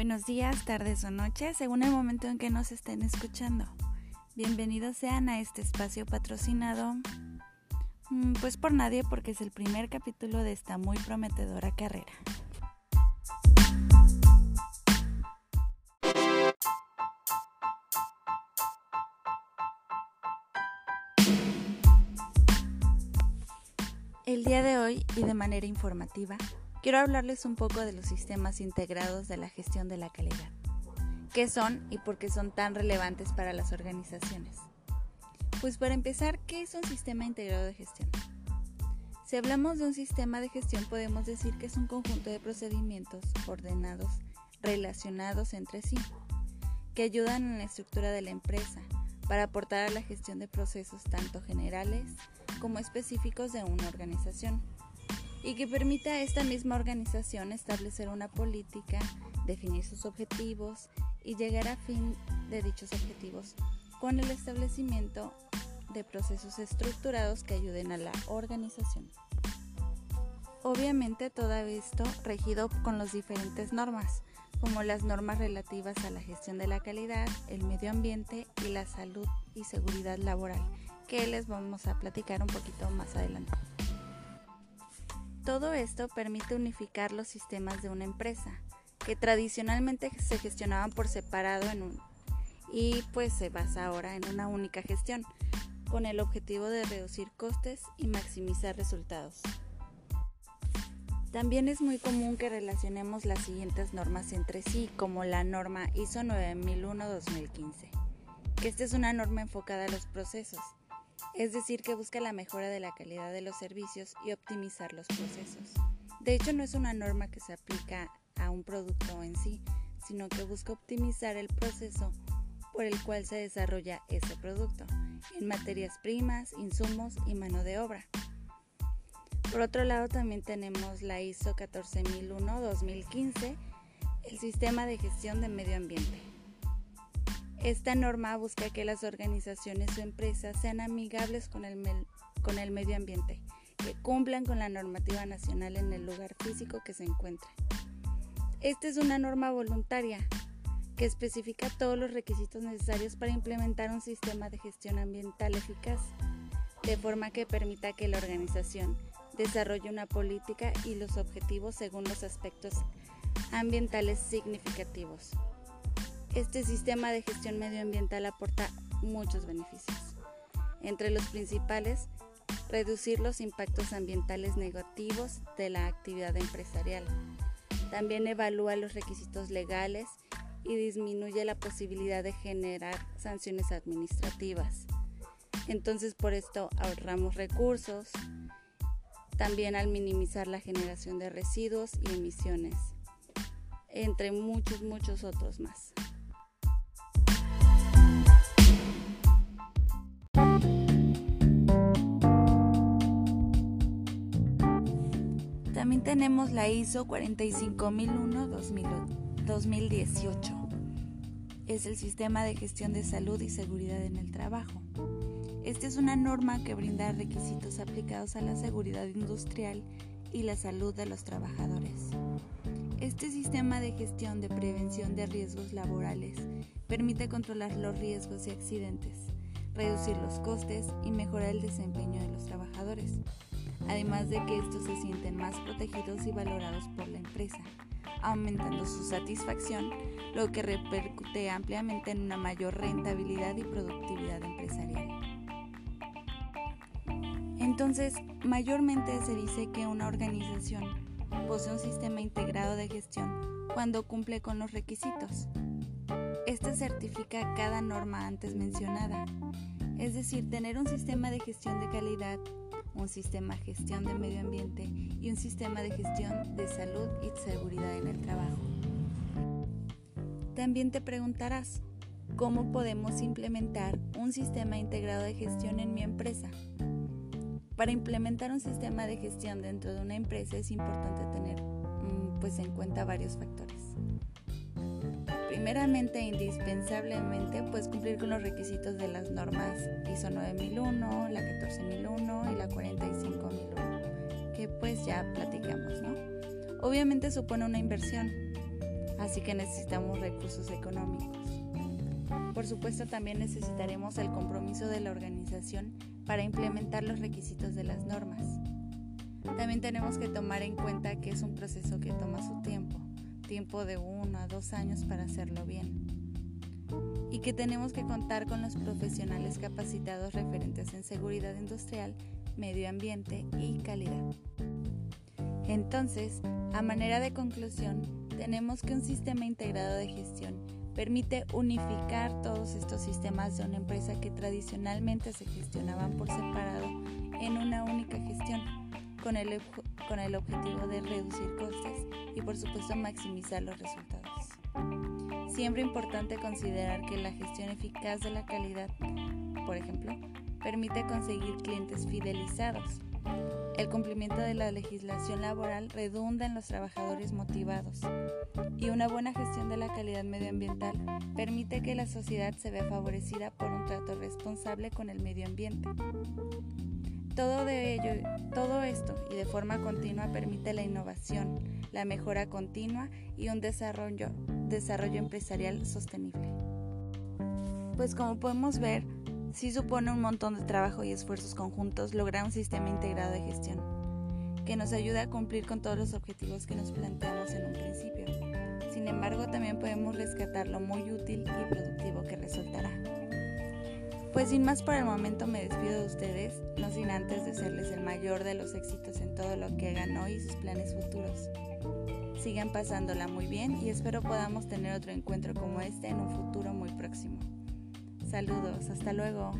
Buenos días, tardes o noches, según el momento en que nos estén escuchando. Bienvenidos sean a este espacio patrocinado, mm, pues por nadie porque es el primer capítulo de esta muy prometedora carrera. El día de hoy y de manera informativa, quiero hablarles un poco de los sistemas integrados de la gestión de la calidad. ¿Qué son y por qué son tan relevantes para las organizaciones? Pues para empezar, ¿qué es un sistema integrado de gestión? Si hablamos de un sistema de gestión podemos decir que es un conjunto de procedimientos ordenados, relacionados entre sí, que ayudan en la estructura de la empresa para aportar a la gestión de procesos tanto generales como específicos de una organización y que permita a esta misma organización establecer una política, definir sus objetivos y llegar a fin de dichos objetivos con el establecimiento de procesos estructurados que ayuden a la organización. Obviamente todo esto regido con las diferentes normas, como las normas relativas a la gestión de la calidad, el medio ambiente y la salud y seguridad laboral, que les vamos a platicar un poquito más adelante. Todo esto permite unificar los sistemas de una empresa, que tradicionalmente se gestionaban por separado en un, y pues se basa ahora en una única gestión, con el objetivo de reducir costes y maximizar resultados. También es muy común que relacionemos las siguientes normas entre sí, como la norma ISO 9001-2015, que esta es una norma enfocada a los procesos, es decir, que busca la mejora de la calidad de los servicios y optimizar los procesos. De hecho, no es una norma que se aplica a un producto en sí, sino que busca optimizar el proceso por el cual se desarrolla ese producto, en materias primas, insumos y mano de obra. Por otro lado, también tenemos la ISO 14001-2015, el Sistema de Gestión de Medio Ambiente. Esta norma busca que las organizaciones o empresas sean amigables con el, medio ambiente, que cumplan con la normativa nacional en el lugar físico que se encuentre. Esta es una norma voluntaria que especifica todos los requisitos necesarios para implementar un sistema de gestión ambiental eficaz, de forma que permita que la organización desarrolle una política y los objetivos según los aspectos ambientales significativos. Este sistema de gestión medioambiental aporta muchos beneficios. Entre los principales, reducir los impactos ambientales negativos de la actividad empresarial. También evalúa los requisitos legales y disminuye la posibilidad de generar sanciones administrativas. Entonces por esto ahorramos recursos, también al minimizar la generación de residuos y emisiones, entre muchos, muchos otros más. También tenemos la ISO 45001-2018. Es el Sistema de Gestión de Salud y Seguridad en el Trabajo. Esta es una norma que brinda requisitos aplicados a la seguridad industrial y la salud de los trabajadores. Este sistema de gestión de prevención de riesgos laborales permite controlar los riesgos y accidentes, reducir los costes y mejorar el desempeño de los trabajadores además de que estos se sienten más protegidos y valorados por la empresa, aumentando su satisfacción, lo que repercute ampliamente en una mayor rentabilidad y productividad empresarial. Entonces, mayormente se dice que una organización posee un sistema integrado de gestión cuando cumple con los requisitos. Este certifica cada norma antes mencionada, es decir, tener un sistema de gestión de calidad un sistema de gestión de medio ambiente y un sistema de gestión de salud y seguridad en el trabajo. También te preguntarás, ¿cómo podemos implementar un sistema integrado de gestión en mi empresa? Para implementar un sistema de gestión dentro de una empresa es importante tener mm, pues, en cuenta varios factores. Primeramente, indispensablemente, pues cumplir con los requisitos de las normas ISO 9001, la 14001 y la 45001, que pues ya platicamos, ¿no? Obviamente supone una inversión, así que necesitamos recursos económicos. Por supuesto también necesitaremos el compromiso de la organización para implementar los requisitos de las normas. También tenemos que tomar en cuenta que es un proceso que toma su tiempo, tiempo de uno a dos años para hacerlo bien. Y que tenemos que contar con los profesionales capacitados referentes en seguridad industrial, medio ambiente y calidad. Entonces, a manera de conclusión, tenemos que un sistema integrado de gestión permite unificar todos estos sistemas de una empresa que tradicionalmente se gestionaban por separado en una única gestión, con el, con el objetivo de reducir costes y por supuesto maximizar los resultados. Siempre importante considerar que la gestión eficaz de la calidad, por ejemplo, permite conseguir clientes fidelizados. El cumplimiento de la legislación laboral redunda en los trabajadores motivados y una buena gestión de la calidad medioambiental permite que la sociedad se vea favorecida por un trato responsable con el medio ambiente. Todo de ello, todo esto y de forma continua permite la innovación, la mejora continua y un desarrollo, desarrollo empresarial sostenible. Pues como podemos ver, sí supone un montón de trabajo y esfuerzos conjuntos lograr un sistema integrado de gestión que nos ayude a cumplir con todos los objetivos que nos planteamos en un principio. Sin embargo, también podemos rescatar lo muy útil y productivo que resultará. Pues sin más por el momento me despido de ustedes, no sin antes desearles el mayor de los éxitos en todo lo que hagan hoy y sus planes futuros. Sigan pasándola muy bien y espero podamos tener otro encuentro como este en un futuro muy próximo. Saludos, hasta luego.